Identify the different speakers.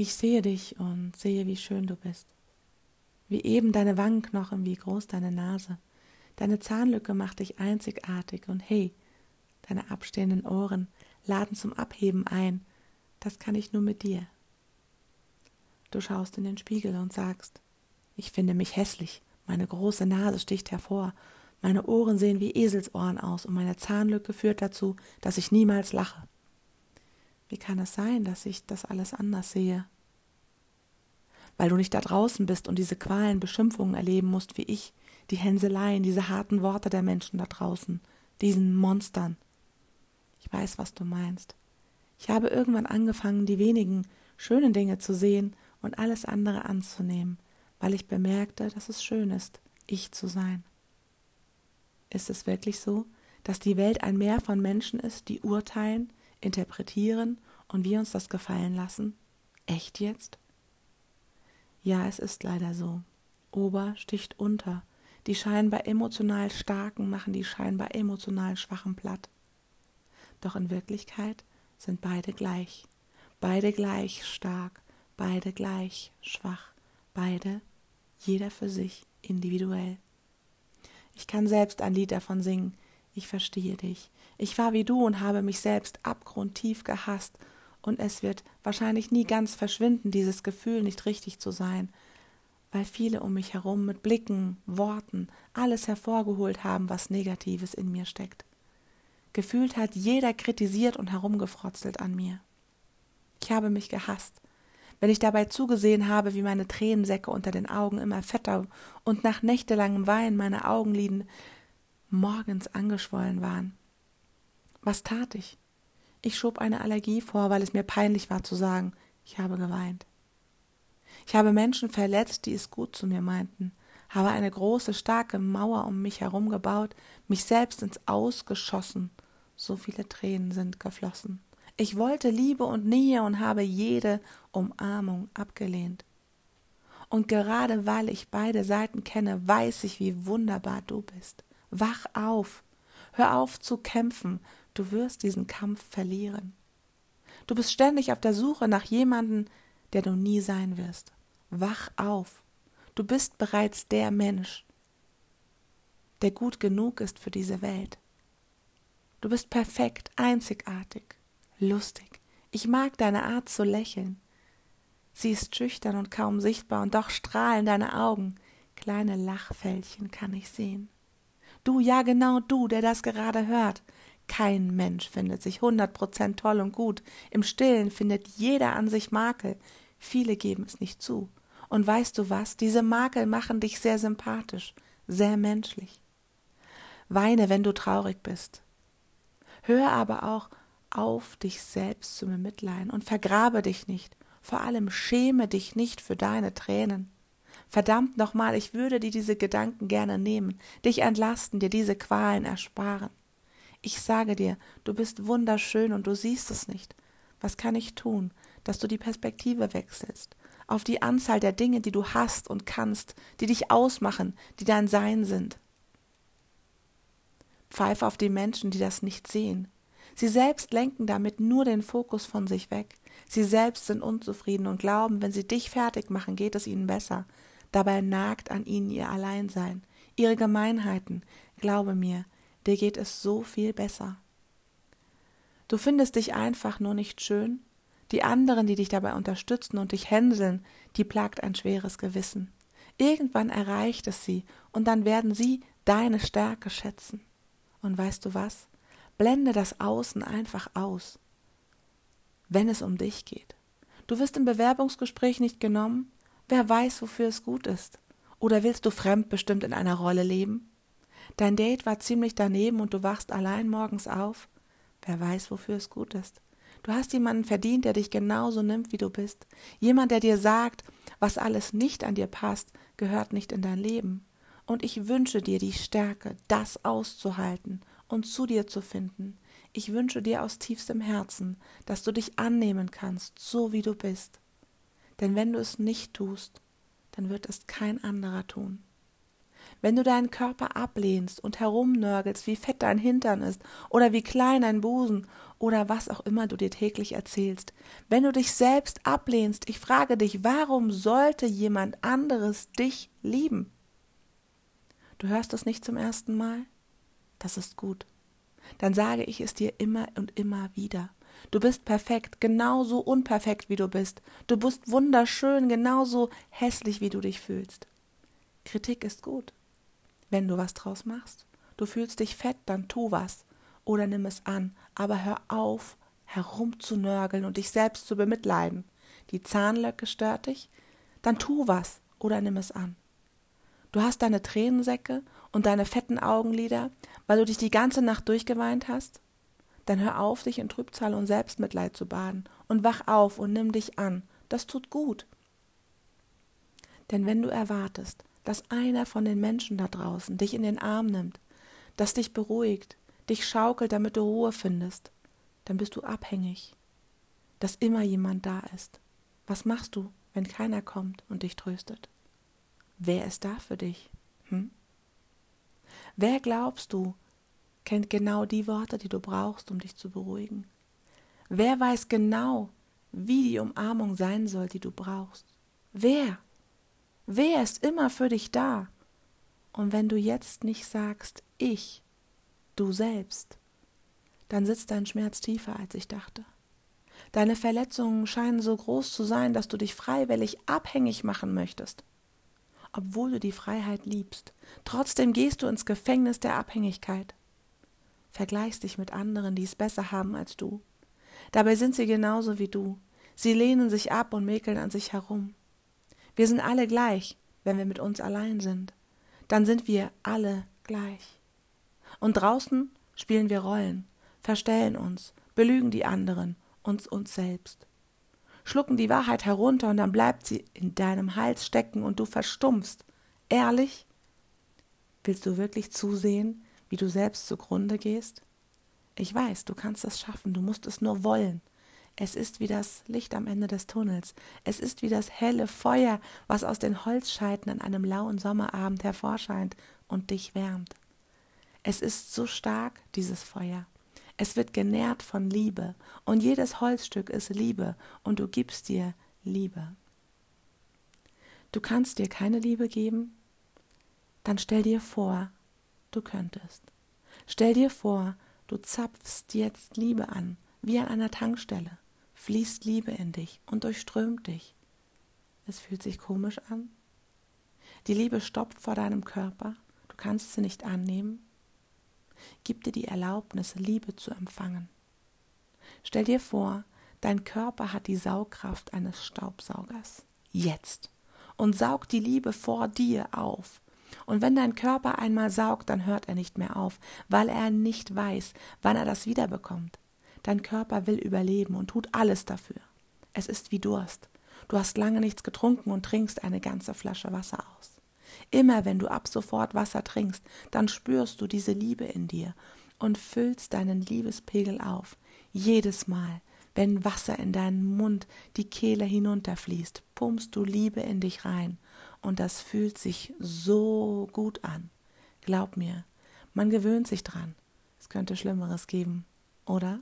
Speaker 1: Ich sehe dich und sehe, wie schön du bist. Wie eben deine Wangenknochen, wie groß deine Nase. Deine Zahnlücke macht dich einzigartig und hey, deine abstehenden Ohren laden zum Abheben ein. Das kann ich nur mit dir. Du schaust in den Spiegel und sagst, ich finde mich hässlich, meine große Nase sticht hervor, meine Ohren sehen wie Eselsohren aus und meine Zahnlücke führt dazu, dass ich niemals lache. Wie kann es sein, dass ich das alles anders sehe? Weil du nicht da draußen bist und diese Qualen, Beschimpfungen erleben musst wie ich, die Hänseleien, diese harten Worte der Menschen da draußen, diesen Monstern. Ich weiß, was du meinst. Ich habe irgendwann angefangen, die wenigen schönen Dinge zu sehen und alles andere anzunehmen, weil ich bemerkte, dass es schön ist, ich zu sein. Ist es wirklich so, dass die Welt ein Meer von Menschen ist, die urteilen, interpretieren und wir uns das gefallen lassen? Echt jetzt? Ja, es ist leider so. Ober sticht unter. Die scheinbar emotional Starken machen die scheinbar emotional Schwachen platt. Doch in Wirklichkeit sind beide gleich. Beide gleich stark, beide gleich schwach, beide, jeder für sich, individuell. Ich kann selbst ein Lied davon singen, ich verstehe dich. Ich war wie du und habe mich selbst abgrundtief gehasst, und es wird wahrscheinlich nie ganz verschwinden, dieses Gefühl nicht richtig zu sein, weil viele um mich herum mit Blicken, Worten alles hervorgeholt haben, was Negatives in mir steckt. Gefühlt hat jeder kritisiert und herumgefrotzelt an mir. Ich habe mich gehasst, wenn ich dabei zugesehen habe, wie meine Tränensäcke unter den Augen immer fetter und nach nächtelangem Weinen meine Augenliden morgens angeschwollen waren. Was tat ich? Ich schob eine Allergie vor, weil es mir peinlich war zu sagen, ich habe geweint. Ich habe Menschen verletzt, die es gut zu mir meinten, habe eine große, starke Mauer um mich herum gebaut, mich selbst ins Aus geschossen. So viele Tränen sind geflossen. Ich wollte Liebe und Nähe und habe jede Umarmung abgelehnt. Und gerade weil ich beide Seiten kenne, weiß ich, wie wunderbar du bist. Wach auf. Hör auf zu kämpfen. Du wirst diesen Kampf verlieren. Du bist ständig auf der Suche nach jemandem, der du nie sein wirst. Wach auf. Du bist bereits der Mensch, der gut genug ist für diese Welt. Du bist perfekt, einzigartig lustig. Ich mag deine Art zu lächeln. Sie ist schüchtern und kaum sichtbar, und doch strahlen deine Augen. Kleine Lachfältchen kann ich sehen. Du, ja genau du, der das gerade hört. Kein Mensch findet sich hundert Prozent toll und gut. Im Stillen findet jeder an sich Makel. Viele geben es nicht zu. Und weißt du was? Diese Makel machen dich sehr sympathisch, sehr menschlich. Weine, wenn du traurig bist. Hör aber auch auf, dich selbst zu bemitleiden und vergrabe dich nicht. Vor allem schäme dich nicht für deine Tränen. Verdammt nochmal, ich würde dir diese Gedanken gerne nehmen, dich entlasten, dir diese Qualen ersparen. Ich sage dir, du bist wunderschön und du siehst es nicht. Was kann ich tun, dass du die Perspektive wechselst? Auf die Anzahl der Dinge, die du hast und kannst, die dich ausmachen, die dein Sein sind. Pfeife auf die Menschen, die das nicht sehen, Sie selbst lenken damit nur den Fokus von sich weg. Sie selbst sind unzufrieden und glauben, wenn sie dich fertig machen, geht es ihnen besser. Dabei nagt an ihnen ihr Alleinsein, ihre Gemeinheiten. Glaube mir, dir geht es so viel besser. Du findest dich einfach nur nicht schön. Die anderen, die dich dabei unterstützen und dich hänseln, die plagt ein schweres Gewissen. Irgendwann erreicht es sie, und dann werden sie deine Stärke schätzen. Und weißt du was? Blende das Außen einfach aus, wenn es um dich geht. Du wirst im Bewerbungsgespräch nicht genommen, wer weiß, wofür es gut ist. Oder willst du fremdbestimmt in einer Rolle leben? Dein Date war ziemlich daneben und du wachst allein morgens auf. Wer weiß, wofür es gut ist. Du hast jemanden verdient, der dich genauso nimmt, wie du bist. Jemand, der dir sagt, was alles nicht an dir passt, gehört nicht in dein Leben. Und ich wünsche dir die Stärke, das auszuhalten und zu dir zu finden. Ich wünsche dir aus tiefstem Herzen, dass du dich annehmen kannst, so wie du bist. Denn wenn du es nicht tust, dann wird es kein anderer tun. wenn du deinen Körper ablehnst und herumnörgelst, wie fett dein Hintern ist oder wie klein dein Busen oder was auch immer du dir täglich erzählst, wenn du dich selbst ablehnst, ich frage dich, warum sollte jemand anderes dich lieben? Du hörst es nicht zum ersten Mal? Das ist gut. Dann sage ich es dir immer und immer wieder. Du bist perfekt, genauso unperfekt wie du bist. Du bist wunderschön, genauso hässlich wie du dich fühlst. Kritik ist gut, wenn du was draus machst. Du fühlst dich fett, dann tu was oder nimm es an, aber hör auf, herumzunörgeln und dich selbst zu bemitleiden. Die Zahnlöcke stört dich? Dann tu was oder nimm es an. Du hast deine Tränensäcke und deine fetten Augenlider, weil du dich die ganze Nacht durchgeweint hast? Dann hör auf, dich in Trübsal und Selbstmitleid zu baden und wach auf und nimm dich an. Das tut gut. Denn wenn du erwartest, dass einer von den Menschen da draußen dich in den Arm nimmt, das dich beruhigt, dich schaukelt, damit du Ruhe findest, dann bist du abhängig, dass immer jemand da ist. Was machst du, wenn keiner kommt und dich tröstet? Wer ist da für dich? Hm? Wer glaubst du, kennt genau die Worte, die du brauchst, um dich zu beruhigen? Wer weiß genau, wie die Umarmung sein soll, die du brauchst? Wer? Wer ist immer für dich da? Und wenn du jetzt nicht sagst, ich, du selbst, dann sitzt dein Schmerz tiefer, als ich dachte. Deine Verletzungen scheinen so groß zu sein, dass du dich freiwillig abhängig machen möchtest obwohl du die Freiheit liebst. Trotzdem gehst du ins Gefängnis der Abhängigkeit. Vergleichst dich mit anderen, die es besser haben als du. Dabei sind sie genauso wie du. Sie lehnen sich ab und mäkeln an sich herum. Wir sind alle gleich, wenn wir mit uns allein sind. Dann sind wir alle gleich. Und draußen spielen wir Rollen, verstellen uns, belügen die anderen, uns uns selbst schlucken die Wahrheit herunter und dann bleibt sie in deinem Hals stecken und du verstummst. Ehrlich? Willst du wirklich zusehen, wie du selbst zugrunde gehst? Ich weiß, du kannst es schaffen, du musst es nur wollen. Es ist wie das Licht am Ende des Tunnels. Es ist wie das helle Feuer, was aus den Holzscheiten an einem lauen Sommerabend hervorscheint und dich wärmt. Es ist so stark, dieses Feuer. Es wird genährt von Liebe und jedes Holzstück ist Liebe und du gibst dir Liebe. Du kannst dir keine Liebe geben? Dann stell dir vor, du könntest. Stell dir vor, du zapfst jetzt Liebe an, wie an einer Tankstelle, fließt Liebe in dich und durchströmt dich. Es fühlt sich komisch an. Die Liebe stoppt vor deinem Körper, du kannst sie nicht annehmen, Gib dir die Erlaubnis, Liebe zu empfangen. Stell dir vor, dein Körper hat die Saugkraft eines Staubsaugers. Jetzt. Und saug die Liebe vor dir auf. Und wenn dein Körper einmal saugt, dann hört er nicht mehr auf, weil er nicht weiß, wann er das wiederbekommt. Dein Körper will überleben und tut alles dafür. Es ist wie Durst. Du hast lange nichts getrunken und trinkst eine ganze Flasche Wasser aus. Immer wenn du ab sofort Wasser trinkst, dann spürst du diese Liebe in dir und füllst deinen Liebespegel auf. Jedes Mal, wenn Wasser in deinen Mund die Kehle hinunterfließt, pumpst du Liebe in dich rein. Und das fühlt sich so gut an. Glaub mir, man gewöhnt sich dran. Es könnte Schlimmeres geben, oder?